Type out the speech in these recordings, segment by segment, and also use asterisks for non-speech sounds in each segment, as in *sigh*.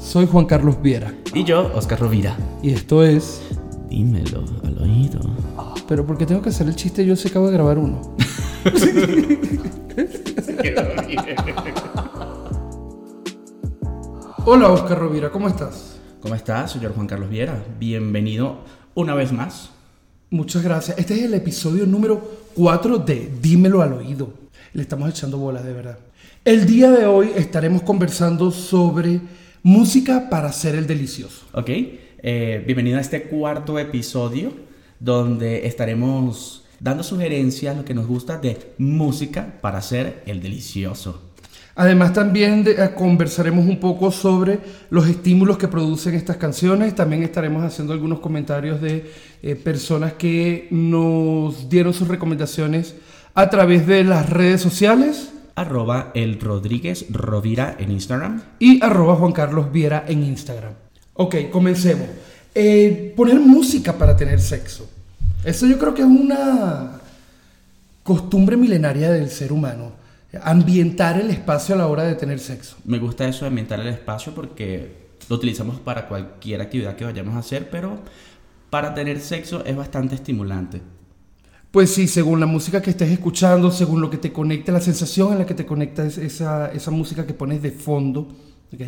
Soy Juan Carlos Viera. Y yo, Oscar Rovira. Y esto es. Dímelo al oído. Pero ¿por qué tengo que hacer el chiste? Yo se acabo de grabar uno. Hola Oscar Rovira, ¿cómo estás? ¿Cómo estás, señor Juan Carlos Viera? Bienvenido una vez más. Muchas gracias. Este es el episodio número 4 de Dímelo al oído. Le estamos echando bolas de verdad. El día de hoy estaremos conversando sobre música para hacer el delicioso. Ok, eh, bienvenido a este cuarto episodio donde estaremos dando sugerencias, lo que nos gusta de música para hacer el delicioso. Además también de- eh, conversaremos un poco sobre los estímulos que producen estas canciones. También estaremos haciendo algunos comentarios de eh, personas que nos dieron sus recomendaciones a través de las redes sociales Arroba el Rodríguez Rovira en Instagram. y arroba Juan Carlos Viera en Instagram. Ok, comencemos. Eh, poner música para tener sexo. Eso yo creo que es una costumbre milenaria del ser humano. Ambientar el espacio a la hora de tener sexo. Me gusta eso de ambientar el espacio porque lo utilizamos para cualquier actividad que vayamos a hacer, pero para tener sexo es bastante estimulante. Pues sí, según la música que estés escuchando, según lo que te conecte, la sensación en la que te conecta es- esa, esa música que pones de fondo, ¿ok?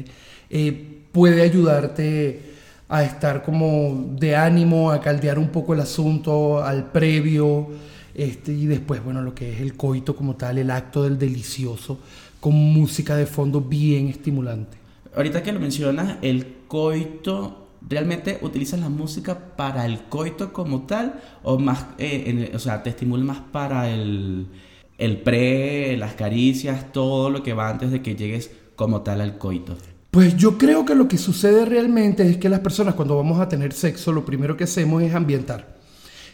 Eh, puede ayudarte a estar como de ánimo, a caldear un poco el asunto al previo, este, y después, bueno, lo que es el coito como tal, el acto del delicioso, con música de fondo bien estimulante. Ahorita que lo mencionas, el coito, ¿realmente utilizas la música para el coito como tal? ¿O más, eh, o sea, te estimula más para el, el pre, las caricias, todo lo que va antes de que llegues como tal al coito? Pues yo creo que lo que sucede realmente es que las personas cuando vamos a tener sexo, lo primero que hacemos es ambientar.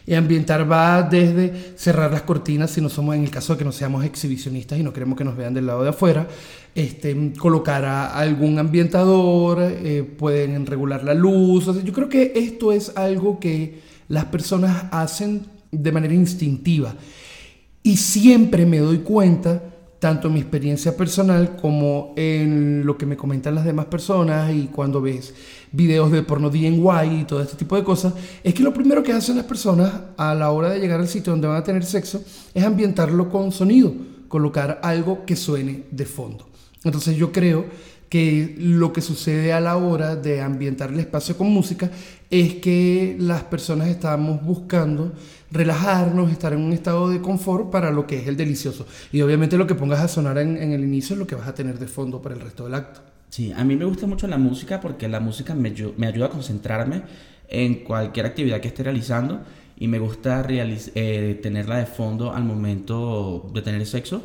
Y ambientar va desde cerrar las cortinas, si no somos, en el caso de que no seamos exhibicionistas y no queremos que nos vean del lado de afuera, este, colocar a algún ambientador, eh, pueden regular la luz. O sea, yo creo que esto es algo que las personas hacen de manera instintiva. Y siempre me doy cuenta, tanto en mi experiencia personal como en lo que me comentan las demás personas y cuando ves videos de porno DIY y todo este tipo de cosas, es que lo primero que hacen las personas a la hora de llegar al sitio donde van a tener sexo es ambientarlo con sonido, colocar algo que suene de fondo. Entonces yo creo que lo que sucede a la hora de ambientar el espacio con música es que las personas estamos buscando relajarnos, estar en un estado de confort para lo que es el delicioso. Y obviamente lo que pongas a sonar en, el inicio es lo que vas a tener de fondo para el resto del acto. Sí, a mí me gusta mucho la música porque la música me, ayu- me ayuda a concentrarme en cualquier actividad que esté realizando y me gusta eh, tenerla de fondo al momento de tener sexo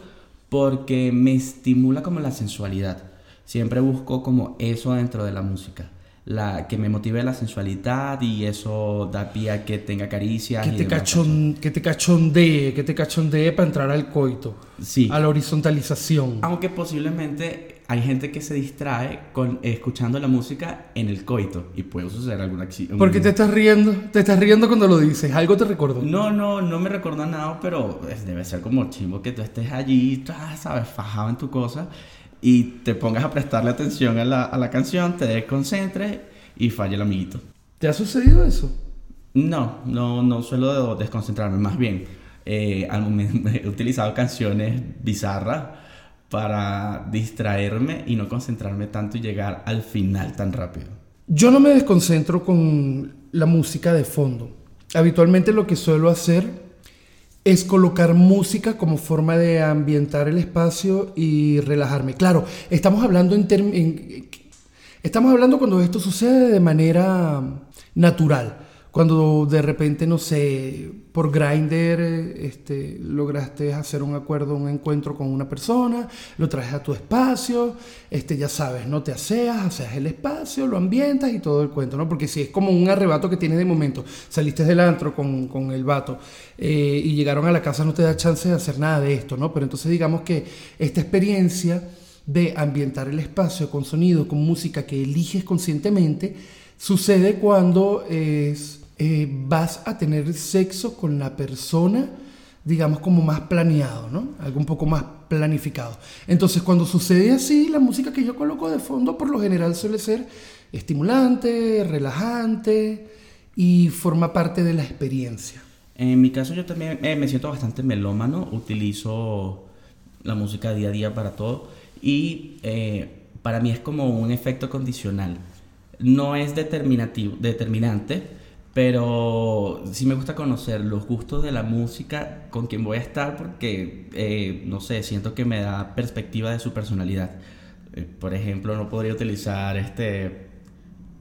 porque me estimula como la sensualidad. Siempre busco como eso dentro de la música. La, que me motive la sensualidad y eso da pie a que tenga caricias. Que te, cachon, que te cachondee, que te cachondee para entrar al coito, Sí. a la horizontalización. Aunque posiblemente hay gente que se distrae con escuchando la música en el coito y puede suceder alguna acción. ¿Por qué te estás riendo? Te estás riendo cuando lo dices. Algo te recordó. No, no, no me recuerdo nada, pero debe ser como chimbo que tú estés allí, sabes, fajado en tu cosa y te pongas a prestarle atención a la, a la canción, te desconcentres y falle el amiguito. ¿Te ha sucedido eso? No, no, no suelo desconcentrarme, más bien eh, al momento- *laughs* he utilizado canciones bizarras para distraerme y no concentrarme tanto y llegar al final tan rápido. Yo no me desconcentro con la música de fondo. Habitualmente lo que suelo hacer es colocar música como forma de ambientar el espacio y relajarme. Claro, estamos hablando en, estamos hablando cuando esto sucede de manera natural. Cuando de repente, no sé, por Grindr este, lograste hacer un acuerdo, un encuentro con una persona, lo traes a tu espacio, este, ya sabes, no te aseas, aseas el espacio, lo ambientas y todo el cuento, ¿no? Porque si es como un arrebato que tienes de momento, saliste del antro con, con el vato eh, y llegaron a la casa, no te da chance de hacer nada de esto, ¿no? Pero entonces digamos que esta experiencia de ambientar el espacio con sonido, con música que eliges conscientemente, sucede cuando es, eh, vas a tener sexo con la persona digamos, como más planeado, ¿no? Algo un poco más planificado. Entonces, cuando sucede así, la música que yo coloco de fondo por lo general suele ser estimulante, relajante y forma parte de la experiencia. En mi caso yo también eh, me siento bastante melómano, utilizo la música día a día para todo y eh, para mí es como un efecto condicional. No es determinativo, determinante, pero sí me gusta conocer los gustos de la música con quien voy a estar porque, eh, no sé, siento que me da perspectiva de su personalidad. por ejemplo, no podría utilizar este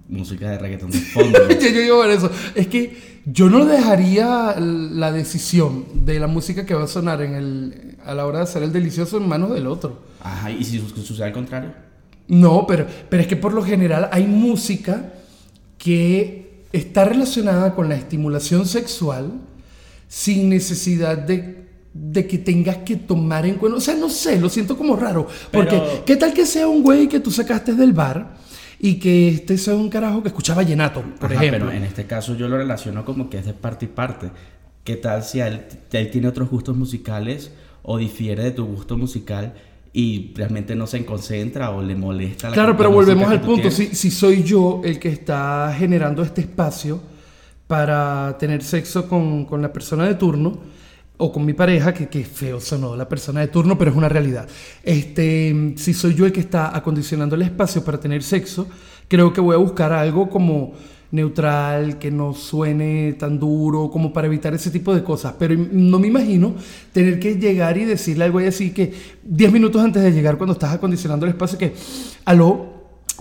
música de reggaetón de fondo. *laughs* yo, digo eso. Es que yo no dejaría la decisión de la música que va a sonar en el, a la hora de hacer el delicioso en manos del otro. Ajá, ¿y si sucede al contrario? No, pero, pero es que por lo general hay música que está relacionada con la estimulación sexual sin necesidad de, de que tengas que tomar en cuenta. O sea, no sé, lo siento como raro. Porque, ¿qué tal que sea un güey que tú sacaste del bar? y que este sea un carajo que escuchaba vallenato, por ejemplo. Pero en este caso yo lo relaciono como que es de parte y parte. ¿Qué tal si él, él tiene otros gustos musicales o difiere de tu gusto musical y realmente no se concentra o le molesta la Claro, pero volvemos al punto. Si, si, soy yo el que está generando este espacio para tener sexo con, con la persona de turno, o con mi pareja, que, que feo sonó la persona de turno, pero es una realidad. Este, si soy yo el que está acondicionando el espacio para tener sexo, creo que voy a buscar algo como neutral, que no suene tan duro, como para evitar ese tipo de cosas. Pero no me imagino tener que llegar y decirle algo así que 10 minutos antes de llegar, cuando estás acondicionando el espacio, que, aló,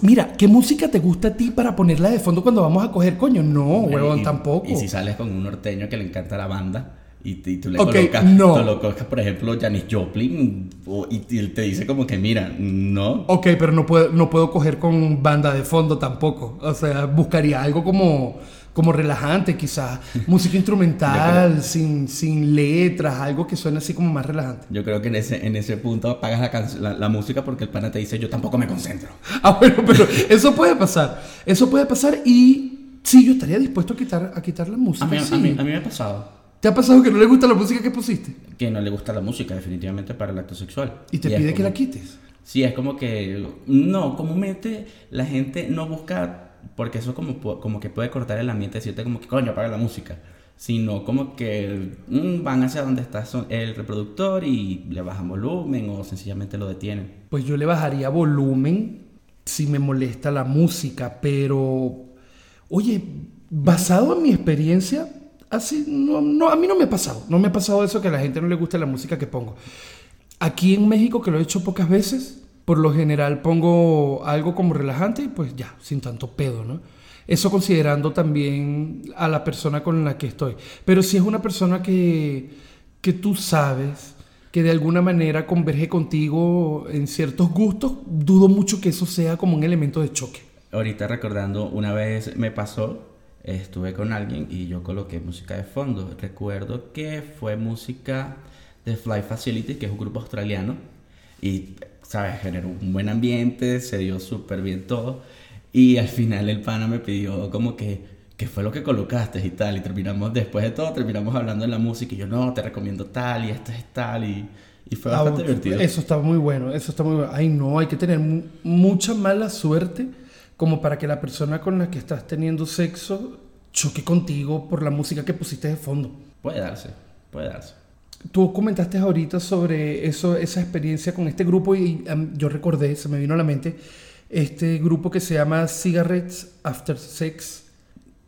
Mira, ¿qué música te gusta a ti para ponerla de fondo cuando vamos a coger coño? No, huevón, tampoco. Y si sales con un norteño que le encanta la banda y, tú le colocas, no. por ejemplo, Janis Joplin y, él te dice como que, mira, no. Ok, pero no puedo, no puedo coger con banda de fondo tampoco. O sea, buscaría algo como, como relajante, quizás. *laughs* Música instrumental, sin, sin letras, algo que suene así como más relajante. Yo creo que en ese, en ese punto apagas la, la, música porque el pana te dice, yo tampoco me concentro. *laughs* Ah, bueno, pero eso puede pasar. Eso puede pasar y sí, yo estaría dispuesto a quitar, a quitar la música. a mí, a mí me ha pasado. ¿Te ha pasado que no le gusta la música que pusiste? Que no le gusta la música, definitivamente, para el acto sexual. ¿Y te pide que la quites? Sí, es como que... No, comúnmente la gente no busca... Porque eso como, como que puede cortar el ambiente, decirte como que, coño, apaga la música. Sino como que mm, van hacia donde está el reproductor y le bajan volumen o sencillamente lo detienen. Pues yo le bajaría volumen si me molesta la música, pero... Oye, basado en mi experiencia, Así, no, no, a mí no me ha pasado. No me ha pasado eso que a la gente no le guste la música que pongo. Aquí en México, que lo he hecho pocas veces, por lo general pongo algo como relajante y pues ya, sin tanto pedo, ¿no? Eso considerando también a la persona con la que estoy. Pero si es una persona que, que tú sabes que de alguna manera converge contigo en ciertos gustos, dudo mucho que eso sea como un elemento de choque. Ahorita recordando, una vez me pasó estuve con alguien y yo coloqué música de fondo. Recuerdo que fue música de Fly Facility, que es un grupo australiano, y, ¿sabes? Generó un buen ambiente, se dio súper bien todo. Y al final el pana me pidió como que, ¿qué fue lo que colocaste y tal? Y terminamos, después de todo, terminamos hablando de la música y yo, no, te recomiendo tal y esto es tal y... Y fue bastante ah, divertido. Eso está muy bueno, eso está muy bueno. Ay, no, hay que tener mucha mala suerte como para que la persona con la que estás teniendo sexo choque contigo por la música que pusiste de fondo. Puede darse, puede darse. Tú comentaste ahorita sobre eso, esa experiencia con este grupo y yo recordé, se me vino a la mente, este grupo que se llama Cigarettes After Sex,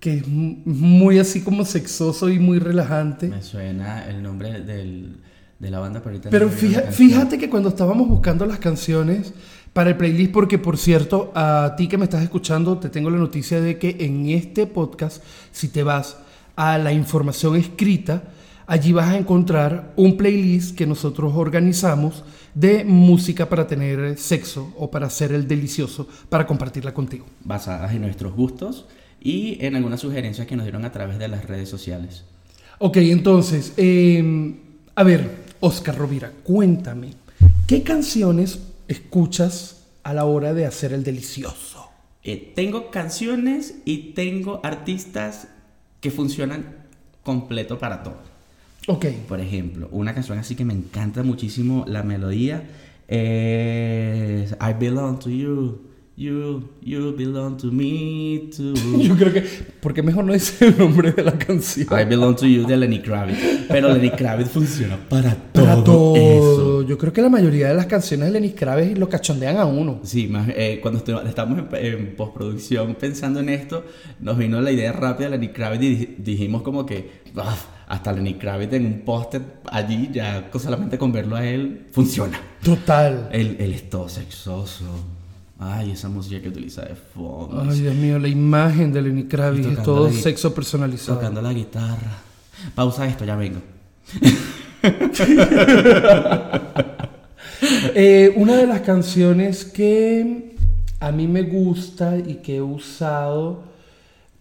que es muy así como sexoso y muy relajante. Me suena el nombre del, de la banda, pero, pero fíjate que cuando estábamos buscando las canciones, para el playlist, porque por cierto, a ti que me estás escuchando, te tengo la noticia de que en este podcast, si te vas a la información escrita, allí vas a encontrar un playlist que nosotros organizamos de música para tener sexo o para hacer el delicioso, para compartirla contigo. Basadas en nuestros gustos y en algunas sugerencias que nos dieron a través de las redes sociales. Ok, entonces, em, a ver, Oscar Rovira, cuéntame, ¿qué canciones escuchas a la hora de hacer el delicioso? Eh, tengo canciones y tengo artistas que funcionan completo para todo. Ok. Por ejemplo, una canción así que me encanta muchísimo la melodía es I belong to you. You, you belong to me too. *laughs* Yo creo que. porque mejor no dice el nombre de la canción? I belong to you de Lenny Kravitz. Pero Lenny Kravitz funciona para todo. Para todo. Eso. Yo creo que la mayoría de las canciones de Lenny Kravitz lo cachondean a uno. Sí, más, eh, cuando estábamos en, en postproducción pensando en esto, nos vino la idea rápida de Lenny Kravitz y di- dijimos como que "Ah, hasta Lenny Kravitz en un póster allí, ya solamente con verlo a él, funciona. Total. Él, él es todo sexoso. Ay, esa música que utiliza de fondo. Ay, Dios mío, la imagen de Lenny Kravitz es todo sexo personalizado. Tocando la guitarra. Pausa esto, ya vengo. *laughs* Eh, una de las canciones que a mí me gusta y que he usado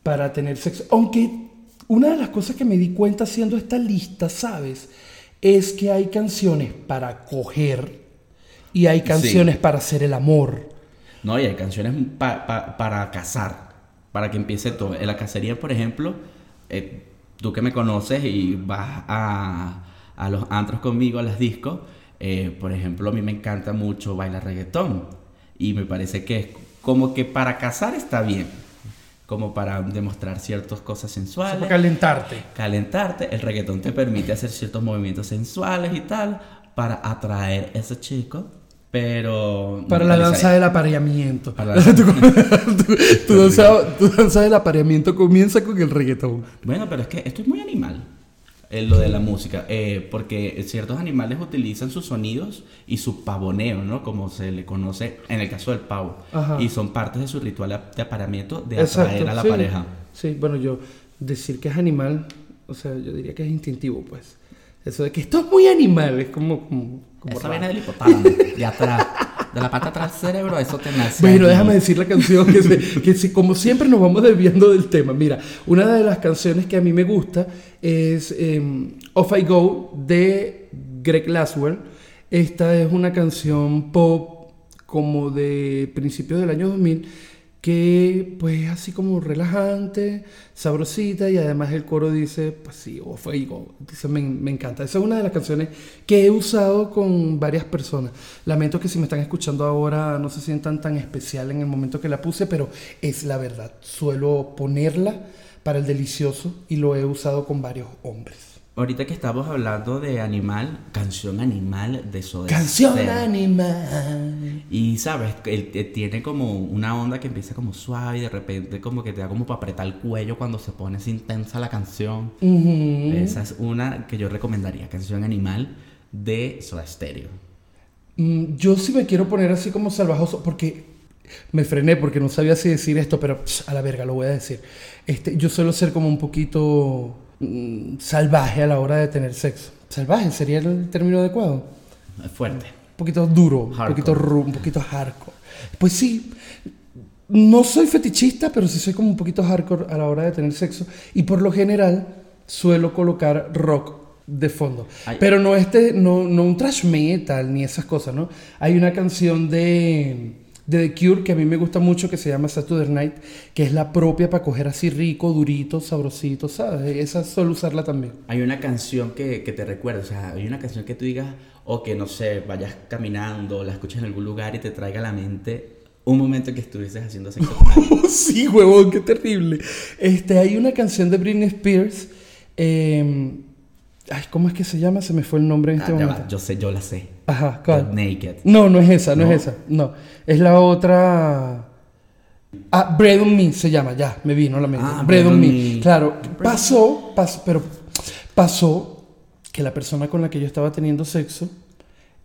para tener sexo, aunque una de las cosas que me di cuenta haciendo esta lista, ¿sabes? Es que hay canciones para coger y hay canciones para hacer el amor. No, y hay canciones pa- pa- para cazar, para que empiece todo. En la cacería, por ejemplo, eh, tú que me conoces y vas a, a los antros conmigo, a las discos, eh, por ejemplo, a mí me encanta mucho bailar reggaetón. Y me parece que es como que para cazar está bien, como para demostrar ciertas cosas sensuales. Para calentarte. calentarte, el reggaetón te permite hacer ciertos movimientos sensuales y tal para atraer a ese chico, pero... no Para la danza del apareamiento. Para *laughs* la- tu, *laughs* tu- tu danza, tu danza del apareamiento comienza con el reggaetón. Bueno, pero es que esto es muy animal, eh, lo de la música, eh, porque ciertos animales utilizan sus sonidos y su pavoneo, ¿no? Como se le conoce en el caso del pavo. Ajá. Y son partes de su ritual de apareamiento de atraer a la sí. pareja. Sí, bueno, yo decir que es animal, o sea, yo diría que es instintivo, pues. Eso de que esto es muy animal, es como... como, como Eso raro. viene del hipotálamo, de atrás, de la parte atrás del cerebro, eso te nace. Bueno, déjame decir la canción que, se- que si- como siempre nos vamos desviando del tema. Mira, una de las canciones que a mí me gusta es em, Off I Go de Greg Laswell. Esta es una canción pop como de principios del año 2000 que pues es así como relajante, sabrosita y además el coro dice, pues sí, Off I Go. Dice, me, me encanta. Esa es una de las canciones que he usado con varias personas. Lamento que si me están escuchando ahora no se sientan tan especial en el momento que la puse, pero es la verdad. Suelo ponerla para el delicioso y lo he usado con varios hombres. Ahorita que estamos hablando de animal, canción animal de Soda Canción Stereo. animal. Y sabes, él te- tiene como una onda que empieza como suave y de repente como que te da como para apretar el cuello cuando se pone así intensa la canción. Ujú. Esa es una que yo recomendaría, canción animal de Soda Stereo. Mm, Yo sí me quiero poner así como salvajoso, porque me frené porque no sabía si decir esto, pero pss, a la verga lo voy a decir. Este, yo suelo ser como un poquito salvaje a la hora de tener sexo. Salvaje sería el término adecuado. Fuerte. Un poquito duro, un poquito ru, un poquito hardcore. Pues sí, no soy fetichista, pero sí soy como un poquito hardcore a la hora de tener sexo. Y por lo general suelo colocar rock de fondo. Ay. Pero no este, no, no un trash metal ni esas cosas, ¿no? Hay una canción de, de The Cure que a mí me gusta mucho que se llama Saturday Night, que es la propia para coger así rico, durito, sabrosito, ¿sabes? Esa suelo usarla también. Hay una canción que, que te recuerda, o sea, hay una canción que tú digas, o que no sé, vayas caminando, la escuches en algún lugar y te traiga a la mente un momento que estuvieses haciendo sexo *laughs* sí, huevón, qué terrible. Este, hay una canción de Britney Spears. eh, ay, ¿cómo es que se llama? Se me fue el nombre en Ah, este momento. va, yo sé, yo la sé. Ajá, Got ¿cuál? Naked. No, no es esa, no, ¿No? es esa. No, es la otra. Ah, Bread on Me se llama, ya, me vino la mente. Ah, Bread on Me. Me. Claro, pasó, pasó, pero pasó que la persona con la que yo estaba teniendo sexo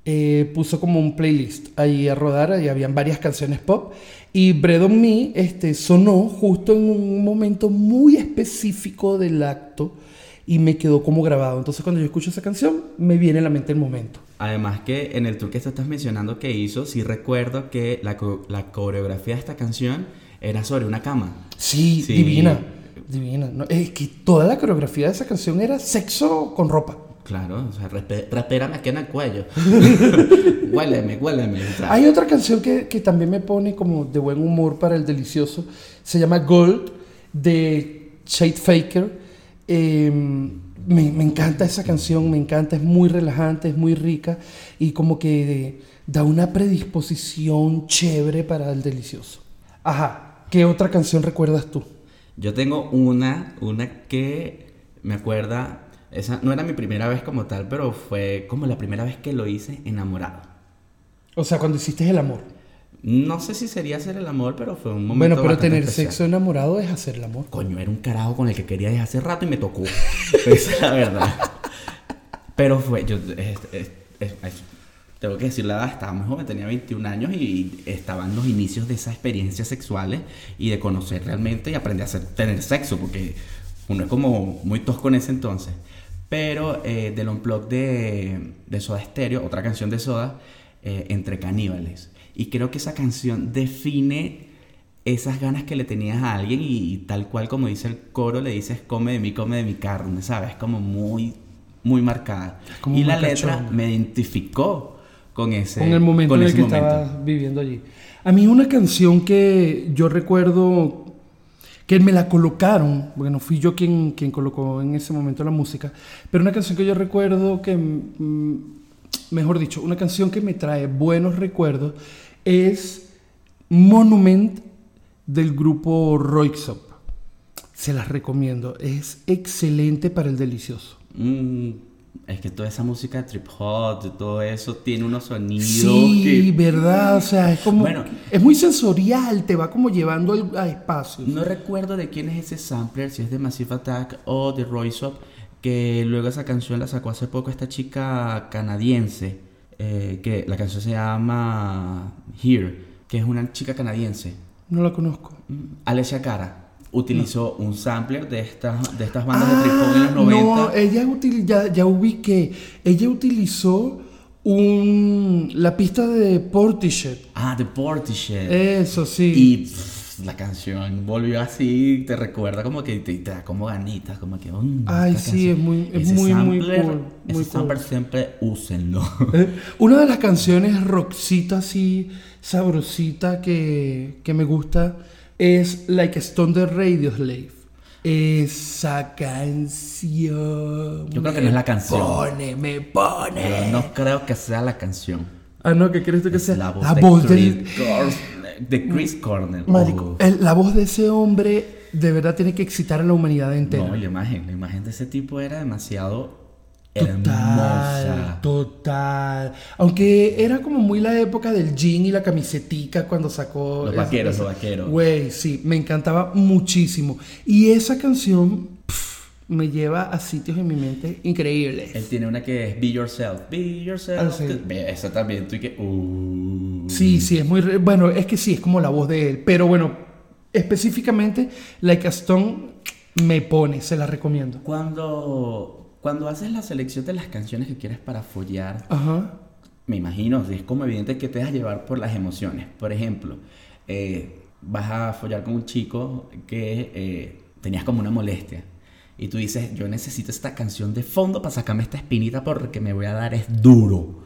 eh, puso como un playlist ahí a rodar y habían varias canciones pop y Bread on Me este, sonó justo en un momento muy específico del acto y me quedó como grabado. Entonces cuando yo escucho esa canción me viene a la mente el momento. Además que en el tour que tú estás mencionando que hizo, sí recuerdo que la, co- la coreografía de esta canción era sobre una cama. Sí, Sí. divina, divina. No, es que toda la coreografía de esa canción era sexo con ropa. Claro, o sea, respírame aquí en el cuello. *laughs* *laughs* huéleme, huéleme. Hay otra canción que, que también me pone como de buen humor para el delicioso. Se llama Gold de Shade Faker. Eh, me, me encanta esa canción, me encanta, es muy relajante, es muy rica y como que da una predisposición chévere para el delicioso. Ajá, ¿qué otra canción recuerdas tú? Yo tengo una, una que me acuerda, esa no era mi primera vez como tal, pero fue como la primera vez que lo hice enamorado. O sea, cuando hiciste el amor. No sé si sería hacer el amor, pero fue un momento. Bueno, pero tener especial. sexo enamorado es hacer el amor. Coño, era un carajo con el que quería desde hace rato y me tocó. *laughs* Esa es la verdad. Pero fue, yo, es- es- es- es- tengo que decir la edad, estaba muy joven, tenía 21 años y estaban los inicios de esas experiencias sexuales y de conocer realmente y aprender a hacer, tener sexo, porque uno es como muy tosco en ese entonces. Pero eh, del unplug de, de Soda Stereo, otra canción de Soda, eh, Entre Caníbales. Y creo que esa canción define esas ganas que le tenías a alguien y, y tal cual como dice el coro, le dices come de mí, come de mi carne, ¿sabes? Como muy, muy marcada. como y la letra me identificó con ese con el momento con en el que momento. estabas viviendo allí. A mí una canción que yo recuerdo que me la colocaron, bueno, fui yo quien, quien colocó en ese momento la música, pero una canción que yo recuerdo que, mejor dicho, una canción que me trae buenos recuerdos es Monument del grupo Roixop. Se las recomiendo, es excelente para el delicioso. Mm, es que toda esa música trip hop, todo eso tiene unos sonidos Sí, que verdad, o sea, es como Bueno. es muy sensorial, te va como llevando a espacios. No recuerdo de quién es ese sampler, si es de Massive Attack o de Royce que luego esa canción la sacó hace poco esta chica canadiense, eh, que la canción se llama Here, que es una chica canadiense. No la conozco. Mm, Alessia Cara utilizó un sampler de estas, de estas bandas de trip hop en los 90. no, ella util- ya, ya ubiqué. Ella utilizó un la pista de Portishead. Ah, The Portishead. Eso sí. Y pff, la canción volvió así, te recuerda como que te, te da como ganitas, como que... mm, Ay, sí, canción. es muy- es Ese muy, muy sampler- cool, Ese muy sampler cool. siempre úsenlo. *laughs* Eh, Una de las canciones rockcita así sabrosita que, que me gusta es Like a Stone de Radioslave. Esa canción. Yo creo que me no es la canción. Pone, me pone. No creo que sea la canción. Ah, no, ¿qué crees tú que Es sea? la voz, la de, voz Chris del. De Chris Cornell. Marico, el- la voz de ese hombre de verdad tiene que excitar a la humanidad entera. No, la imagen, la imagen de ese tipo era demasiado Total, hermosa. total. Aunque era como muy la época del jean y la camisetica cuando sacó. Los vaqueros, esa- los vaqueros. Güey, sí, me encantaba muchísimo. Y esa canción me lleva a sitios en mi mente increíbles. Él tiene una que es Be Yourself. Be Yourself. Ah, sí. Esa también, tú y que... uh. Sí, sí, es muy. re- Bueno, es que sí, es como la voz de él. Pero bueno, específicamente, Like a Stone me pone, se la recomiendo. Cuando, cuando haces la selección de las canciones que quieres para follar, Ajá. me imagino, es como evidente que te dejas llevar por las emociones. Por ejemplo, eh, vas a follar con un chico que eh, tenías como una molestia. Y tú dices, yo necesito esta canción de fondo para sacarme esta espinita porque me voy a dar es duro.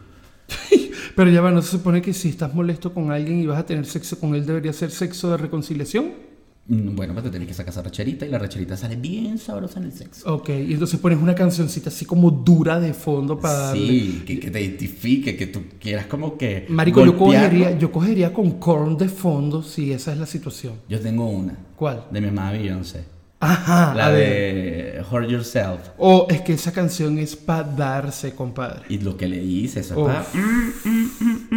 *laughs* Pero ya va, ¿no se supone que si estás molesto con alguien y vas a tener sexo con él, debería ser sexo de reconciliación? Mm, Bueno, pues te tenés que sacar esa racherita y la racherita sale bien sabrosa en el sexo. Ok, y entonces pones una cancioncita así como dura de fondo para darle. Sí, que, que te identifique, que tú quieras como que... Marico, yo cogería, yo cogería con corn de fondo si esa es la situación. Yo tengo una, ¿Cuál? de mi mamá Beyoncé. Ajá, La de Hurt Yourself. O es que esa canción es para darse, compadre. Y lo que le hice, eso está...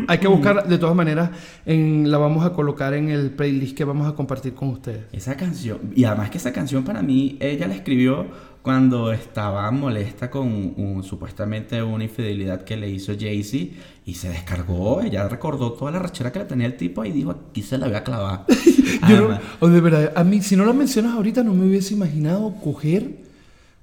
Hay que buscar, de todas maneras, en, la vamos a colocar en el playlist que vamos a compartir con ustedes. Esa canción, y además que esa canción para mí, ella la escribió cuando estaba molesta con un- supuestamente una infidelidad que le hizo Jay-Z y se descargó, ella recordó toda la rachera que le tenía el tipo y dijo, aquí se la voy a clavar. *laughs* Yo no- Además, o de verdad, a mí, si no la mencionas ahorita, no me hubiese imaginado coger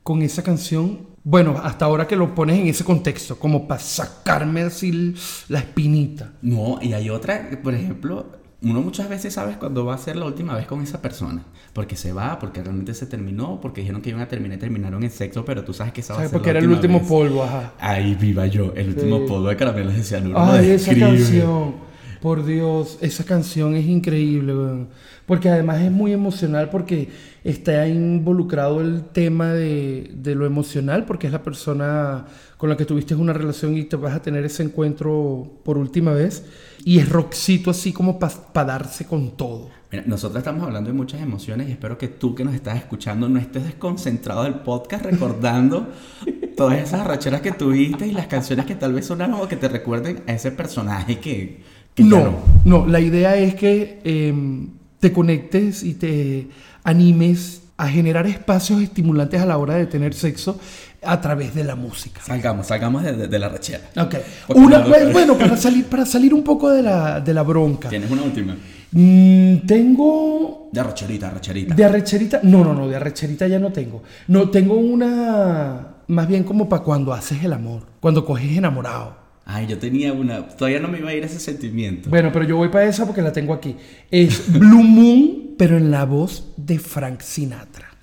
con esa canción. Bueno, hasta ahora que lo pones en ese contexto, como para sacarme así la espinita. No, y hay otra, por ejemplo, uno muchas veces sabes cuando va a ser la última vez con esa persona. Porque se va, porque realmente se terminó, porque dijeron que iban a terminar y terminaron en sexo, pero tú sabes que esa va a ¿Sabes? ser Porque la era el último vez. polvo, ajá. Ahí viva yo, el último Sí. polvo de caramelos de cianuro. Ay, esa canción. Por Dios, esa canción es increíble, weón. Porque además es muy emocional porque está involucrado el tema de, de lo emocional, porque es la persona con la que tuviste una relación y te vas a tener ese encuentro por última vez. Y es rockcito así como para darse con todo. Mira, nosotros estamos hablando de muchas emociones y espero que tú que nos estás escuchando no estés desconcentrado del podcast recordando *laughs* todas esas arracheras que tuviste y las canciones que tal vez sonaron o que te recuerden a ese personaje que... No, no, la idea es que em, te conectes y te animes a generar espacios estimulantes a la hora de tener sexo a través de la música. Salgamos, salgamos de, de- de la arrachera. Ok. Una, no- bueno, para *laughs* salir, para salir un poco de la, de la bronca. ¿Tienes una última? Mm, tengo De arracherita, arracherita. de arrecherita. No, no, no, de arrecherita ya no tengo. No, tengo una más bien como para cuando haces el amor, cuando coges enamorado. Ay, yo tenía una... Todavía no me iba a ir ese sentimiento. Bueno, pero yo voy para esa porque la tengo aquí. Es Blue Moon, pero en la voz de Frank Sinatra.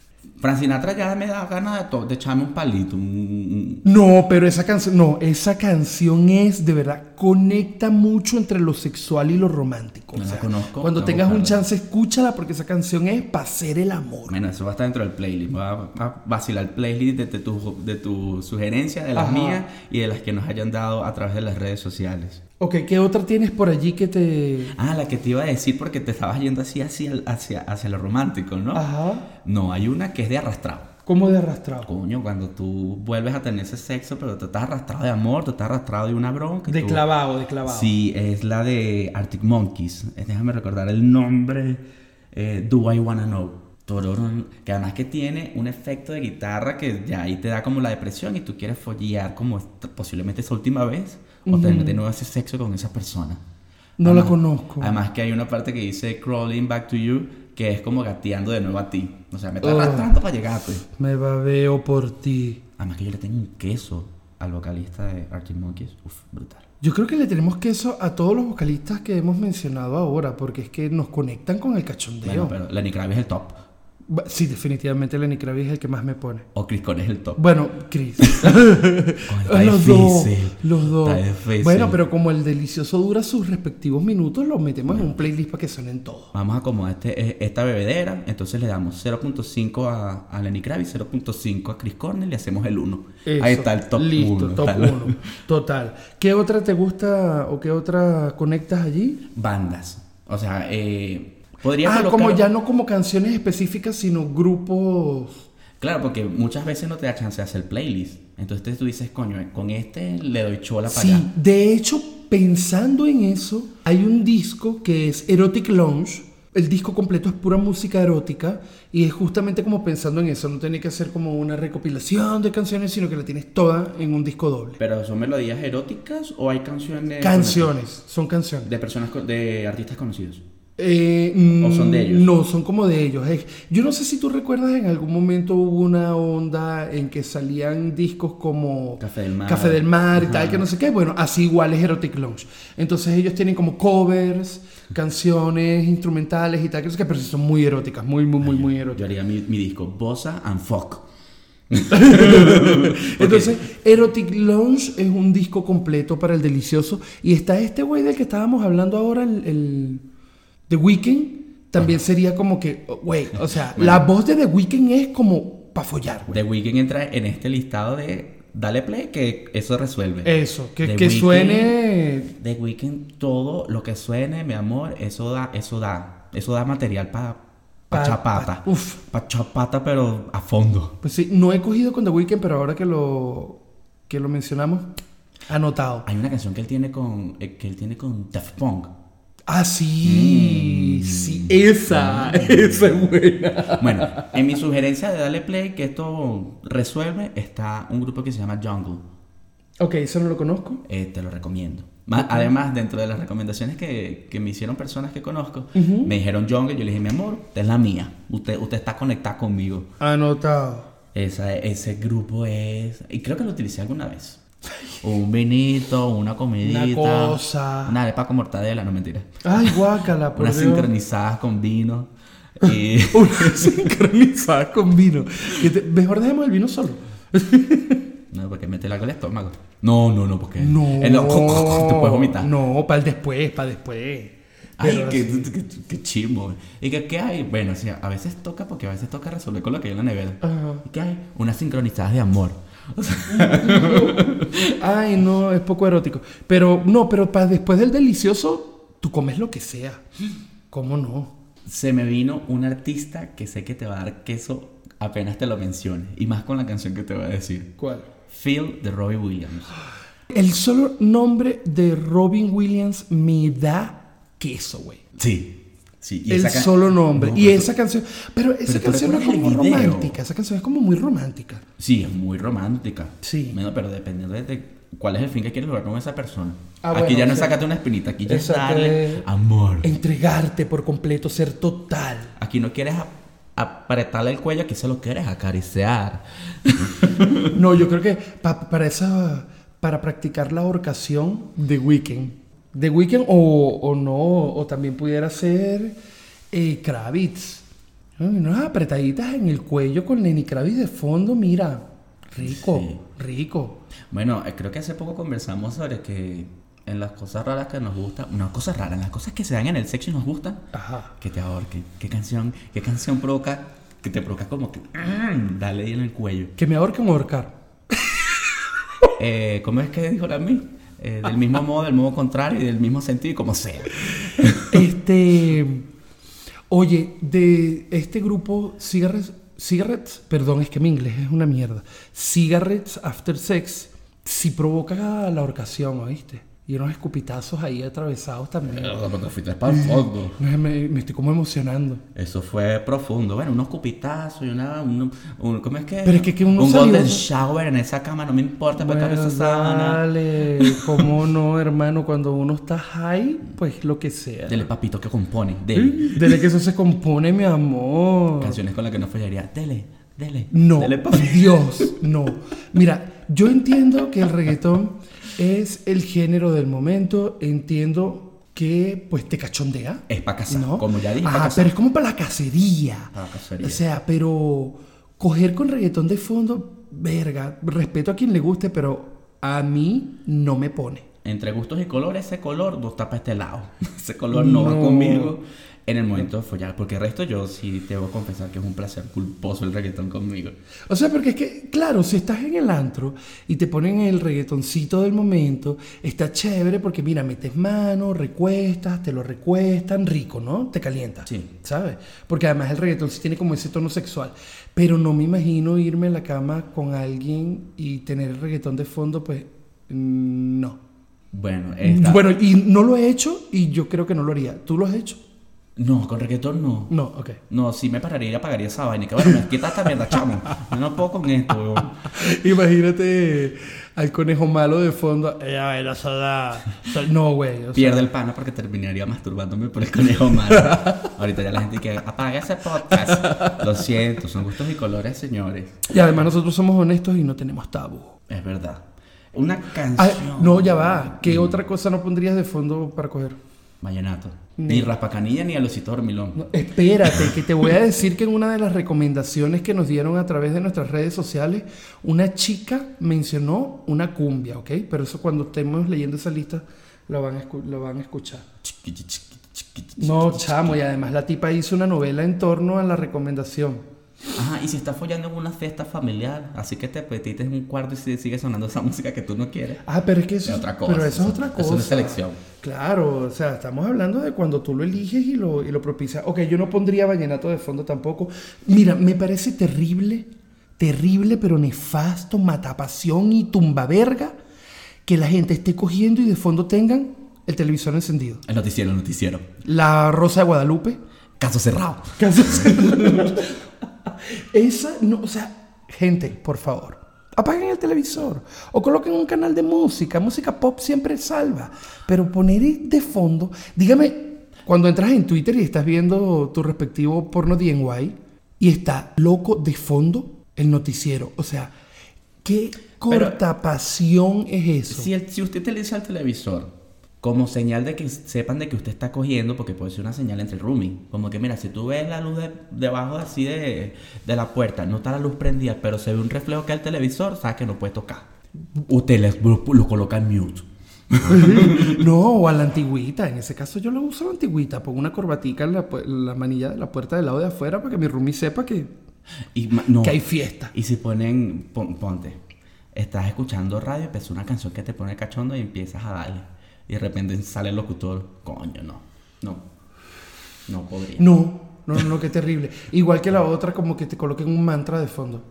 Fran Sinatra ya me da ganas de, de echarme un palito. un- un- No, pero esa canción, no, esa canción es de verdad, conecta mucho entre lo sexual y lo romántico. No O la conozco, Cuando tengas un chance, escúchala porque esa canción es para hacer el amor. Bueno, eso va a estar dentro del playlist. Voy a, a vacilar el playlist de, de tu, de tu sugerencia, de las Ajá. mías y de las que nos hayan dado a través de las redes sociales. Ok, ¿qué otra tienes por allí que te... Ah, la que te iba a decir porque te estabas yendo así hacia, hacia, hacia lo romántico, ¿no? Ajá, No, hay una que es de arrastrado. como de arrastrado? Coño, cuando tú vuelves a tener ese sexo, pero te estás arrastrado de amor, te estás arrastrado de una bronca. De tú- clavado, de clavado. Sí, es la de Arctic Monkeys. Déjame recordar el nombre. eh, Do I Wanna Know. Que además que tiene un efecto de guitarra que ya ahí te da como la depresión y tú quieres follear como posiblemente esa última vez o tener de nuevo ese sexo con esa persona. No la Además- conozco. Además que hay una parte que dice Crawling Back to You que es como gateando de nuevo a ti. O sea, me está Oh. arrastrando para llegarte. Me babeo por ti. Además que yo le tengo un queso al vocalista de Arctic Monkeys. Uf, brutal. Yo creo que le tenemos queso a todos los vocalistas que hemos mencionado ahora, porque es que nos conectan con el cachondeo. Bueno, pero Lenny Kravitz es el top. Sí, definitivamente Lenny Kravitz es el que más me pone. O Chris Cornell es el top. Bueno, Chris. *laughs* *laughs* está los dos. Los dos. Está difícil. Bueno, pero como el delicioso dura sus respectivos minutos, lo metemos en un playlist para que suenen todos. Vamos a acomodar este, eh, esta bebedera. Entonces le damos 0.5 a, a Lenny Kravitz, 0.5 a Chris Cornell y hacemos el 1. Eso. Ahí está el top 1. Listo, top 1. Total. ¿Qué otra te gusta o qué otra conectas allí? Bandas. O sea, eh, podría Ah, colocar- como ya no como canciones específicas, sino grupos. Claro, porque muchas veces no te da chance de hacer playlist. Entonces tú dices, coño, eh, con este le doy chola para Sí, allá. de hecho, pensando en eso, hay un disco que es Erotic Lounge. El disco completo es pura música erótica y es justamente como pensando en eso. No tiene que ser como una recopilación de canciones, sino que la tienes toda en un disco doble. Pero son melodías eróticas o hay canciones Canciones, son canciones. de personas de artistas conocidos. Eh, ¿O son de ellos? No, son como de ellos. Yo no sé si tú recuerdas en algún momento hubo una onda en que salían discos como Café del Mar. Café del Mar y Ajá. tal, que no sé qué. Bueno, así igual es Erotic Lounge. Entonces ellos tienen como covers, canciones instrumentales y tal, que no sé qué, pero sí son muy eróticas, muy, muy, muy, muy Yo eróticas. haría mi, mi disco Bossa and Fuck. *laughs* Entonces, Erotic Lounge es un disco completo para el delicioso. Y está este güey del que estábamos hablando ahora, el, el The Weeknd. También sería como que, oh, güey, o sea, *laughs* la voz de The Weeknd es como para follar, güey. The Weeknd entra en este listado de Dale Play, que eso resuelve. Eso, que, The que Weeknd- suene. The Weeknd, todo lo que suene, mi amor, eso da, eso da, eso da material para Pa- chapata. pa- uf. Pa' chapata, pero a fondo. Pues sí, no he cogido con The Weeknd, pero ahora que lo, que lo mencionamos, anotado. Hay una canción que él tiene con, eh, que él tiene con Daft Punk. Ah, sí, Mm. sí, esa, esa es buena. Bueno, en mi sugerencia de Dale Play, que esto resuelve, está un grupo que se llama Jungle. Ok, eso no lo conozco. Eh, te lo recomiendo. Además, dentro de las recomendaciones que, que me hicieron personas que conozco, me dijeron Jungle, yo le dije, mi amor, usted es la mía. Usted, usted está conectada conmigo. Anotado. Esa, ese grupo es... Y creo que lo utilicé alguna vez. Un vinito, una comidita. Una cosa. Una arepa con mortadela, no mentira. Ay, guácala, por Unas Dios. sincronizadas con vino. *laughs* Y... Una *laughs* sincronizada con vino. Que te- Mejor dejemos el vino solo. *laughs* No, porque mete algo al estómago. No, no, no, porque. No. Te puedes vomitar. No, para el después, para después. Ay, qué, qué, qué chimbo. ¿Y que, qué hay? Bueno, a veces toca porque a veces toca resolver con lo que hay en la nevera. Ajá. ¿Y qué hay? Unas sincronizadas de amor. O *laughs* sea, Ay, no, es poco erótico. Pero no, pero para después del delicioso, tú comes lo que sea. ¿Cómo no? se me vino un artista que sé que te va a dar queso apenas te lo mencione. Y más con la canción que te voy a decir. ¿Cuál? Feel de Robbie Williams. El solo nombre de Robin Williams me da queso, güey. Sí. Sí. El esa solo nombre. No, y pero esa canción. Pero esa pero canción es recuerdas como romántica. Esa canción es como muy romántica. Sí, es muy romántica. Sí. Bueno, pero dependiendo de, cuál es el fin que quieres lograr con esa persona. Ah, aquí bueno, ya no sí. es sácate una espinita, aquí ya es darle eh. amor. Entregarte por completo, ser total. Aquí no quieres apretarle el cuello, aquí solo quieres acariciar. *laughs* No, yo creo que pa- para esa. Para practicar la ahorcación de Weekend. De Weekend o, o no, o también pudiera ser eh, Kravitz. Unas apretaditas en el cuello con Lenny Kravitz de fondo, mira. Rico, Sí. rico. Bueno, eh, creo que hace poco conversamos sobre que en las cosas raras que nos gustan, no cosas raras, en las cosas que se dan en el sexo y nos gustan, Ajá. que te ahorquen. ¿Qué canción, qué canción provoca, que te provoca como que, mm, dale ahí en el cuello? Que me ahorquen o ahorcar. Eh, ¿Cómo es que dijo la mí? Eh, del mismo *laughs* modo, del modo contrario y del mismo sentido y como sea. Este. Oye, de este grupo Cigarettes, Cigarettes, perdón, es que mi inglés es una mierda. Cigarettes After Sex, sí provoca la ahorcación, ¿oíste? Y unos escupitazos ahí atravesados también. Cuando fuiste para el fondo. *laughs* Me, me- me estoy como emocionando. Eso fue profundo. Bueno, unos cupitazos y una. Un, un- ¿Cómo es que? Pero es que- que uno un salió- golden shower en esa cama, no me importa, para Bueno, esa sábana. dale, *laughs* ¿cómo no, hermano? Cuando uno está high, pues lo que sea. Dele papito que compone. Dele. Dele que eso se compone, mi amor. Canciones con las que no fallaría. Dele, dele. No, Dele papito. Dios, no. Mira, yo entiendo que el reggaetón es el género del momento, entiendo que pues te cachondea. Es para casar. ¿no? Como ya dije, Ajá, casar. pero es como para la cacería. Para cacería. O sea, pero coger con reggaetón de fondo, verga, respeto a quien le guste, pero a mí no me pone. Entre gustos y colores, ese color no está para este lado. *laughs* Ese color no, va conmigo en el momento de follar. Porque el resto yo sí te voy a confesar que es un placer culposo el reggaetón conmigo. O sea, porque es que, claro, si estás en el antro y te ponen el reggaetoncito del momento, está chévere porque, mira, metes mano, recuestas, te lo recuestan, rico, ¿no? Te calienta. Sí. ¿Sabes? Porque además el reggaetón sí tiene como ese tono sexual. Pero no me imagino irme a la cama con alguien y tener el reggaetón de fondo, pues, mm, no. Bueno, esta... Bueno, y no lo he hecho y yo creo que no lo haría. ¿Tú lo has hecho? No, con reggaetón no. No, ok. No, sí me pararía y apagaría esa vaina. Que bueno, me quita esta mierda, chamo. Yo no puedo con esto, weón. *laughs* Imagínate al conejo malo de fondo. Ella baila soda. No, güey. o sea, Pierde el pana porque terminaría masturbándome por el conejo malo. Ahorita ya la gente que apaga ese podcast. Lo siento, son gustos y colores, señores. Y además nosotros somos honestos y no tenemos tabú. Es verdad. Una canción. no, ya va. ¿Qué otra cosa no pondrías de fondo para coger? Vallenato. No. Ni raspacanilla ni alucito dormilón. No, espérate, que te voy a decir que en una de las recomendaciones que nos dieron a través de nuestras redes sociales, una chica mencionó una cumbia, ¿ok? Pero eso cuando estemos leyendo esa lista lo van a, lo van a escuchar. No, chamo, y además la tipa hizo una novela en torno a la recomendación. Ajá, y si estás follando en una fiesta familiar, así que te petites en un cuarto y si- sigue sonando esa *laughs* música que tú no quieres. Ah, pero es que eso Es otra cosa, Pero eso es otra eso cosa. es una selección. Claro, o sea, estamos hablando de cuando tú lo eliges y lo, y lo propicias. Ok, yo no pondría vallenato de fondo tampoco. Mira, me parece terrible, terrible, pero nefasto, matapasión y tumbaverga que la gente esté cogiendo y de fondo tengan el televisor encendido. El noticiero, el noticiero. La Rosa de Guadalupe. Caso cerrado. *laughs* Esa, no, o sea, gente, por favor, apaguen el televisor o coloquen un canal de música. Música pop siempre salva, pero poner de fondo, dígame, cuando entras en Twitter y estás viendo tu respectivo porno DNY y está loco de fondo el noticiero, o sea, qué corta pasión es eso. Si, el- si usted utiliza el televisor como señal de que sepan de que usted está cogiendo, porque puede ser una señal entre el rooming. Como que, mira, si tú ves la luz de- debajo así de, de la puerta, no está la luz prendida, pero se ve un reflejo que el televisor, sabes que no puede tocar. Usted le- lo, lo coloca en mute. *laughs* No, o a la antigüita. En ese caso yo lo uso a la antigüita. Pongo una corbatica en la, la manilla de la puerta del lado de afuera para que mi roomie sepa que, Y, no. que hay fiesta. Y si ponen, pon- ponte, estás escuchando radio, empezó una canción que te pone cachondo y empiezas a darle. Y de repente sale el locutor, coño, no, no, no podría. No, no, no, no, qué terrible. Igual que la otra, como que te coloquen un mantra de fondo.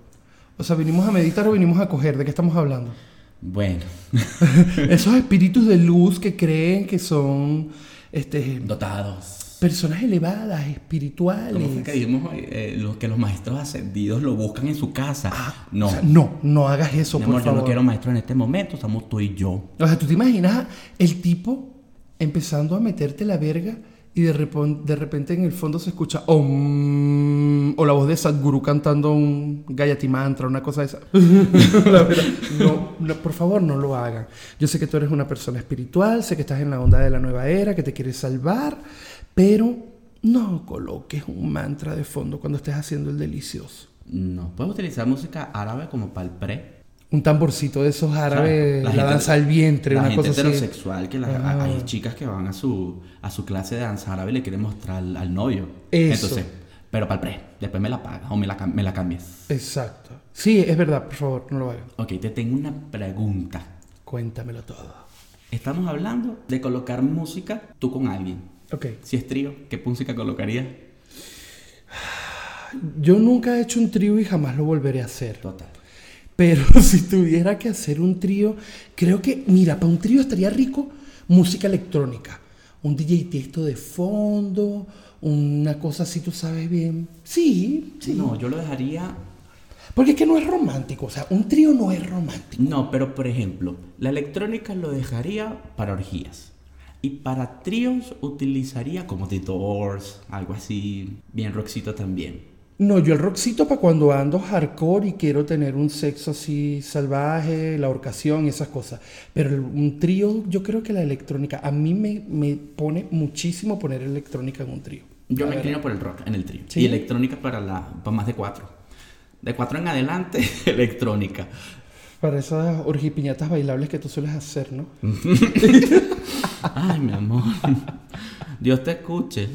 O sea, ¿vinimos a meditar o vinimos a coger? ¿De qué estamos hablando? Bueno, *laughs* Esos espíritus de luz que creen que son este, dotados. Personas elevadas, ¿Cómo espirituales. fue que hoy? Eh, los, que los maestros ascendidos lo buscan en su casa? no, Ah, O sea, no, no hagas eso, mi por amor, yo favor. no quiero maestro en este momento, somos tú y yo. O sea, ¿tú te imaginas el tipo empezando a meterte la verga y de, repon- de repente en el fondo se escucha Om, o la voz de Sadhguru cantando un Gayati Mantra, una cosa de esa? *laughs* La verdad, no, no, por favor, no lo hagan. Yo sé que tú eres una persona espiritual, sé que estás en la onda de la nueva era, que te quieres salvar, pero no coloques un mantra de fondo cuando estés haciendo el delicioso. No, puedes utilizar música árabe como para el pre. Un tamborcito de esos árabes, la, gente- danza al vientre, la una gente cosa así. heterosexual que las- Ajá. hay chicas que van a su a su clase de danza árabe y le quieren mostrar al, al novio. Eso. Entonces, pero para el pre, después me la pagas o me la, me la cambias. Exacto. Sí, es verdad, por favor, no lo hagan. Ok, te tengo una pregunta. Cuéntamelo todo. Estamos hablando de colocar música tú con alguien. Ok. Si es trío, ¿qué música colocarías? Yo nunca he hecho un trío y jamás lo volveré a hacer. Total. Pero *laughs* si tuviera que hacer un trío, creo que, mira, para un trío estaría rico música electrónica. Un DJ Tiesto de fondo, una cosa así, tú sabes bien. Sí, sí. No, yo lo dejaría. Porque es que no es romántico. O sea, un trío no es romántico. No, pero por ejemplo, la electrónica lo dejaría para orgías. Y para tríos utilizaría como The Doors, algo así, bien rockcito también. No, yo el rockcito para cuando ando hardcore y quiero tener un sexo así salvaje, la horcación esas cosas. Pero un trío, yo creo que la electrónica, a mí me, me pone muchísimo poner electrónica en un trío. Yo me inclino por el rock en el trío. ¿Sí? Y electrónica para, la, para más de cuatro. De cuatro en adelante, *laughs* electrónica. Para esas orgipiñatas bailables que tú sueles hacer, ¿no? *laughs* Ay, mi amor. Dios te escuche.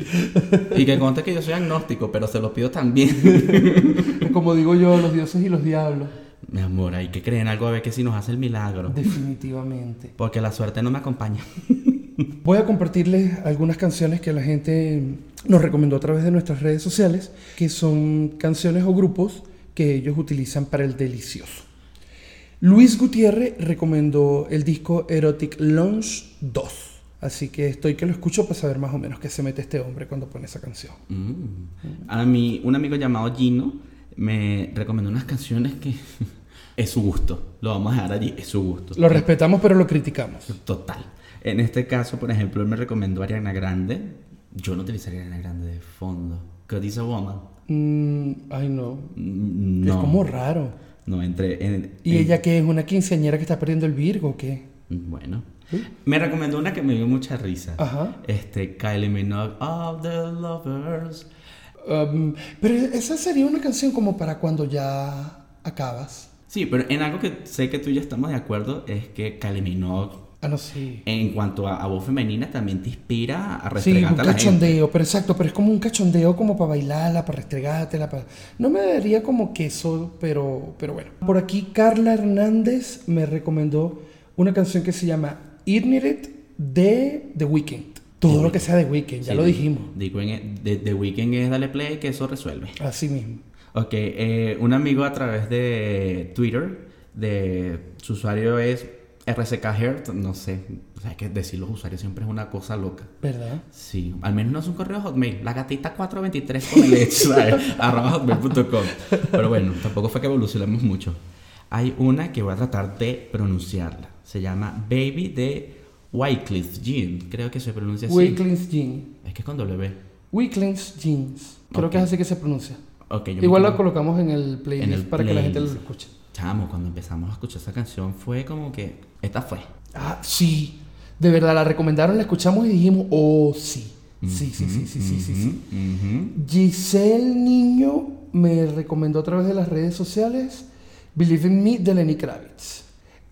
Y que conte que yo soy agnóstico, pero se lo pido también. Como digo yo, los dioses y los diablos. Mi amor, hay que creer en algo a ver que si nos hace el milagro. Definitivamente. Porque la suerte no me acompaña. Voy a compartirles algunas canciones que la gente nos recomendó a través de nuestras redes sociales, que son canciones o grupos que ellos utilizan para el delicioso. Luis Gutiérrez recomendó el disco Erotic Lounge 2. Así que estoy que lo escucho para saber más o menos qué se mete este hombre cuando pone esa canción. Mm. A mí, un amigo llamado Gino me recomendó unas canciones que *laughs* es su gusto. Lo vamos a dejar allí, es su gusto. Lo respetamos, pero lo criticamos. Total. En este caso, por ejemplo, él me recomendó Ariana Grande. Yo no utilizaría Ariana Grande de fondo. Is a woman. Mm, ay, no. Mm, Es No. como raro. No, entre. en- ¿Y en- ella que es una quinceañera que está perdiendo el Virgo o qué? Bueno. Me recomendó una que me dio mucha risa. Ajá. Este, Kylie Minogue, All the Lovers. Um, pero esa sería una canción como para cuando ya acabas. Sí, pero en algo que sé que tú y yo estamos de acuerdo es que Kylie Minogue, Ah, no, sí. en cuanto a, a voz femenina, también te inspira a Sí, un restregarte la gente. cachondeo, pero exacto, pero es como un cachondeo como para bailarla, para restregártela, para... No me daría como queso, pero, pero bueno. Por aquí Carla Hernández me recomendó una canción que se llama Ignorant de The Weeknd. Todo lo que sea de Weeknd, ya Sí, lo dijimos. The Weeknd- The, The Weeknd es dale play que eso resuelve. Así mismo. Ok, eh, un amigo a través de Twitter, de su usuario es RCKHeart, no sé, o sea, es que decir los usuarios siempre es una cosa loca. ¿Verdad? Sí, al menos no es un correo hotmail, la gatita 423 con *laughs* ¿sabes? arroba hotmail.com. Pero bueno, tampoco fue que evolucionemos mucho. Hay una que voy a tratar de pronunciarla, se llama Baby de Wycliffe Jean, creo que se pronuncia así. Weekly's Jeans. Es que es con W. Weekly's Jeans. Creo que es así que se pronuncia. Igual la colocamos en el playlist En el para que la gente lo escuche. Chamo, cuando empezamos a escuchar esa canción fue como que esta fue. Ah, sí. De verdad, la recomendaron, la escuchamos y dijimos, oh, sí. Sí, sí, sí, sí, sí, sí, sí. Giselle Niño me recomendó a través de las redes sociales Believe in Me de Lenny Kravitz.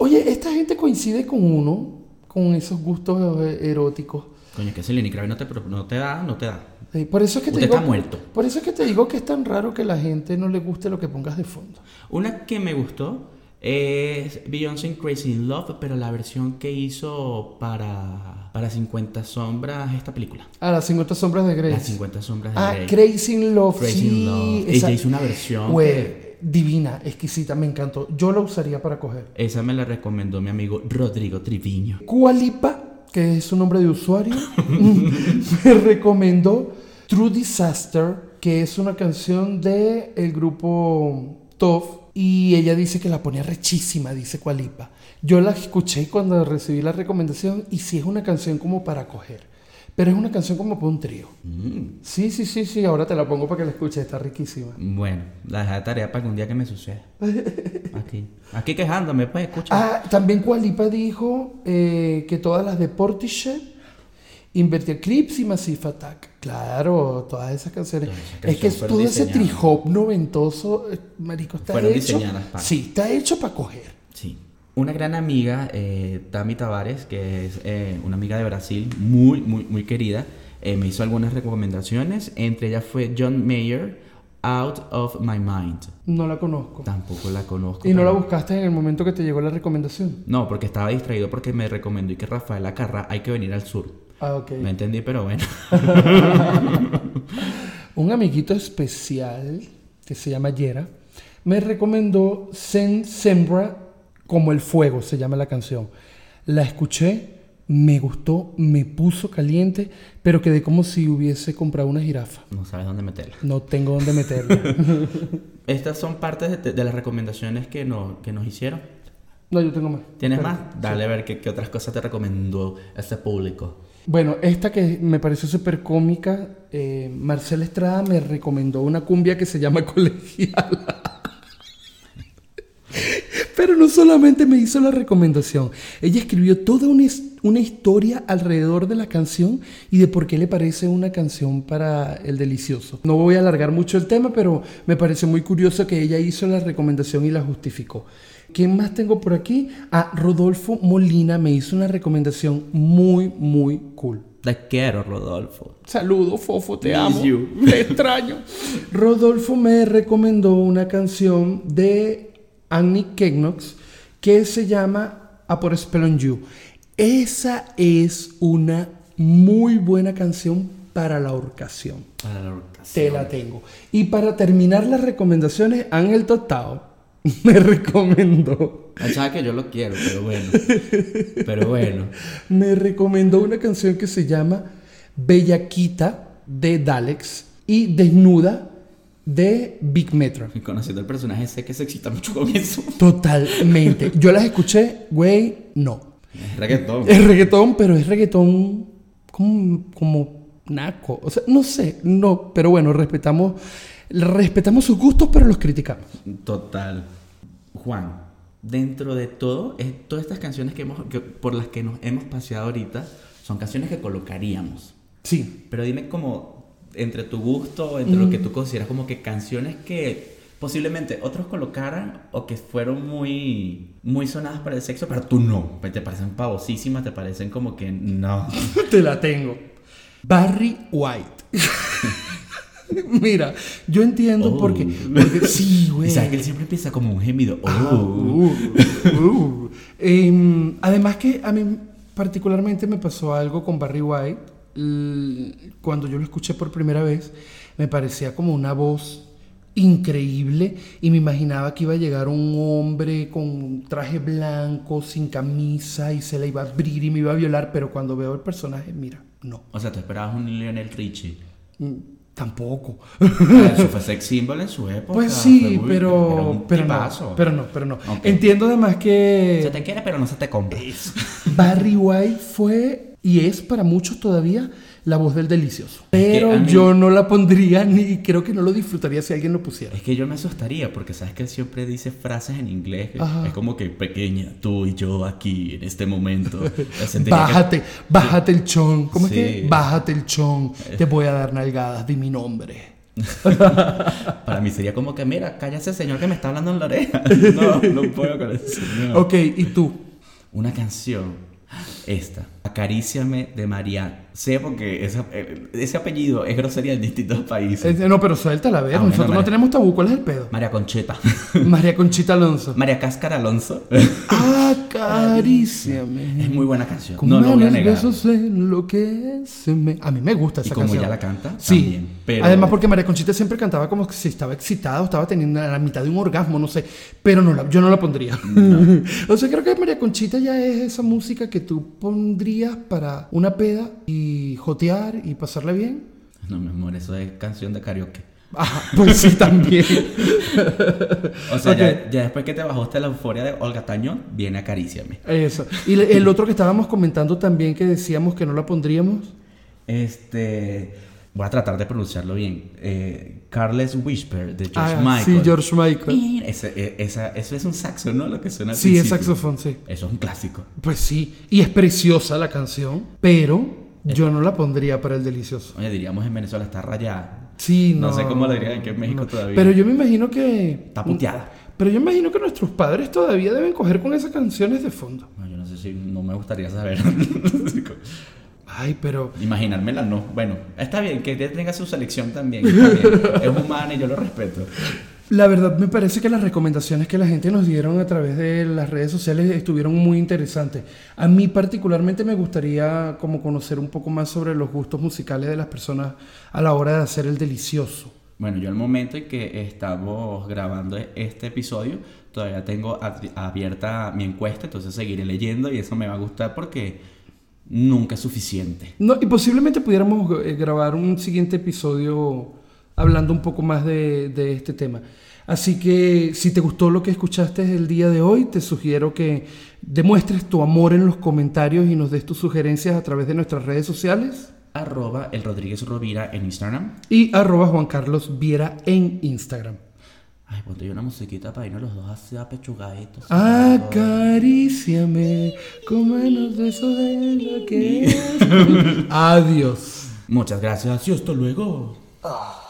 Oye, esta gente coincide con uno, con esos gustos eh, eróticos. Coño, es que si Lenny no te, pro- no te da, no te da. Eh, Por eso es que te Usted digo, está muerto. Por eso es que te digo que es tan raro que la gente no le guste lo que pongas de fondo. Una que me gustó es Beyoncé Crazy in Love, pero la versión que hizo para, para 50 sombras esta película. Ah, las 50 sombras de Grey. Las 50 sombras de Ah, Grey. Crazy in Love. Crazy sí, in Love. Ella hizo una versión. Güey, divina, exquisita, me encantó. Yo la usaría para coger. Esa me la recomendó mi amigo Rodrigo Triviño. Kualipa, que es su nombre de usuario, *laughs* me recomendó True Disaster, que es una canción de el grupo Toff. Y ella dice que la ponía rechísima, dice Kualipa. Yo la escuché cuando recibí la recomendación y sí es una canción como para coger. Pero es una canción como para un trío. Mm. Sí, sí, sí, sí, ahora te la pongo para que la escuches, está riquísima. Bueno, la dejé de tarea para algún día que me suceda. *laughs* Aquí. Aquí quejándome, pues, escucha. Ah, también Kualipa dijo eh, que todas las de Portishead, Invertir Crips y Massive Attack. Claro, todas esas canciones. Todas esas es que todo ese diseñadas. trip-hop noventoso, eh, marico, está Fueron hecho. diseñadas para- Sí, está hecho para coger. Sí. Una gran amiga, eh, Tami Tavares, que es eh, una amiga de Brasil, muy, muy, muy querida, eh, me hizo algunas recomendaciones. Entre ellas fue John Mayer, Out of My Mind. No la conozco. Tampoco la conozco. ¿Y no la buscaste en el momento que te llegó la recomendación? No, porque estaba distraído porque me recomendó y que Rafael Acarra hay que venir al sur. Ah, ok. No entendí, pero bueno. *laughs* Un amiguito especial que se llama Yera me recomendó Sen Sembra como el fuego, se llama la canción. La escuché, me gustó, me puso caliente, pero quedé como si hubiese comprado una jirafa. No sabes dónde meterla. No tengo dónde meterla. *laughs* Estas son partes de, de las recomendaciones que, no, que nos hicieron. No, yo tengo más. ¿Tienes más? Dale a ver qué, qué otras cosas te recomendó este público. Bueno, esta que me pareció súper cómica, eh, Marcela Estrada me recomendó una cumbia que se llama *laughs* Colegiala. Pero no solamente me hizo la recomendación, ella escribió toda una, his- una historia alrededor de la canción y de por qué le parece una canción para el delicioso. No voy a alargar mucho el tema, pero me parece muy curioso que ella hizo la recomendación y la justificó. ¿Quién más tengo por aquí? Ah, Rodolfo Molina me hizo una recomendación muy, muy cool. Te quiero, Rodolfo. Saludos, Fofo, te amo. you. *laughs* Te extraño. Rodolfo me recomendó una canción de Annie Kegnox que se llama A por Spell on You. Esa es una muy buena canción para la horcación. Para la Te orquestación. la tengo. Y para terminar las recomendaciones, Ángel Totao *laughs* me recomendó. Pensaba que yo lo quiero, pero bueno. *laughs* Pero bueno. me recomendó una canción que se llama Bellaquita de Dalex y Desnuda de Big Metro. Y conociendo el personaje, sé que se excita mucho con eso. Totalmente. *laughs* Yo las escuché, güey, no. Es reggaetón. Es reggaetón, pero es reggaetón como, como naco. O sea, no sé, no. Pero bueno, respetamos, respetamos sus gustos, pero los criticamos. Total. Juan, dentro de todo, es- todas estas canciones que hemos, que- por las que nos hemos paseado ahorita, son canciones que colocaríamos. Sí. Pero dime como, entre tu gusto, entre lo que tú consideras como que canciones que posiblemente otros colocaran o que fueron muy, muy sonadas para el sexo, pero tú no. Te parecen pavosísimas, te parecen como que no. *laughs* Te la tengo. Barry White. *laughs* Mira, yo entiendo Oh. porque, porque sí, güey. sabes que él siempre empieza como un gemido. Ah, Oh. uh, uh. Em, además que a mí particularmente me pasó algo con Barry White. Cuando yo lo escuché por primera vez, me parecía como una voz increíble y me imaginaba que iba a llegar un hombre con un traje blanco, sin camisa y se le iba a abrir y me iba a violar, pero cuando veo el personaje, mira, no, O sea, te esperabas un Lionel Richie. Mm, tampoco. Eso fue *laughs* sex symbol en su época. Pues sí, muy- pero, pero, no, pero no, pero no. Entiendo además que Se te quiere, pero no se te compra. Barry White fue y es para muchos todavía la voz del delicioso. Pero mí- yo no la pondría ni creo que no lo disfrutaría si alguien lo pusiera. Es que yo me asustaría porque sabes que él siempre dice frases en inglés. Ajá. Es como que pequeña, tú y yo aquí en este momento. *laughs* Que- Bájate, bájate el chon. ¿Cómo Sí. es que? Bájate el chon. Te voy a dar nalgadas, di mi nombre. *laughs* Para mí sería como que, mira, cállate señor que me está hablando en la oreja. *laughs* No, no puedo con ese señor. Ok, ¿y tú? Una canción. Esta. Acaríciame de María. Sé porque esa- eh, ese apellido es grosería en distintos países. No, pero suéltala, a ver. Ah, bueno, Nosotros no tenemos tabú. ¿Cuál es el pedo? María Concheta. *laughs* María Conchita Alonso. María Cáscara Alonso. *laughs* Acaríciame. es muy buena canción. Con No lo voy a negar. besos enloquéceme. A mí me gusta Y esa como canción. ella la canta, Sí. también. Pero Además, porque María Conchita siempre cantaba como que si estaba excitada o estaba teniendo la mitad de un orgasmo, no sé. Pero no la- yo no la pondría. *laughs* o sea, creo que María Conchita ya es esa música que tú pondrías para una peda y jotear y pasarla bien. No, mi amor, eso es canción de karaoke. Ajá, pues sí, *laughs* también. O sea, ya, ya después que te bajaste la euforia de Olga Tañón, viene Acaríciame. Eso. Y el otro que estábamos comentando también que decíamos que no la pondríamos. Este. Voy a tratar de pronunciarlo bien. Eh, Carles Whisper de George Ah, Michael. Sí, George Michael. Ese- eh, esa- eso es un saxo, ¿no? Lo que suena al Sí, es principio. saxofón, sí. Eso es un clásico. Pues sí, y es preciosa la canción, pero yo no la pondría para el delicioso. Oye, diríamos en Venezuela está rayada. Sí, no. No sé cómo lo dirían aquí en México no. todavía. Pero yo me imagino que. Está puteada. Pero yo imagino que nuestros padres todavía deben coger con esas canciones de fondo. No, yo no sé si no me gustaría saber. *laughs* Ay, pero. Imaginármela, no. Bueno, está bien, que ella tenga su selección también. está bien. *laughs* Es humana y yo lo respeto. La verdad me parece que las recomendaciones que la gente nos dieron a través de las redes sociales estuvieron muy interesantes. A mí particularmente me gustaría como conocer un poco más sobre los gustos musicales de las personas a la hora de hacer el delicioso. Bueno, yo al momento en que estamos grabando este episodio, todavía tengo ab- abierta mi encuesta, entonces seguiré leyendo y eso me va a gustar porque nunca es suficiente. No, y posiblemente pudiéramos eh, grabar un siguiente episodio hablando un poco más de, de este tema. Así que si te gustó lo que escuchaste el día de hoy, te sugiero que demuestres tu amor en los comentarios y nos des tus sugerencias a través de nuestras redes sociales Arroba el Rodríguez Rovira en Instagram. y arroba Juan Carlos Viera en Instagram. Ay, ponte yo una musiquita para irnos los dos así apechugaditos. Acaríciame con de eso de lo que es. *laughs* Adiós. Muchas gracias y hasta luego. Ah.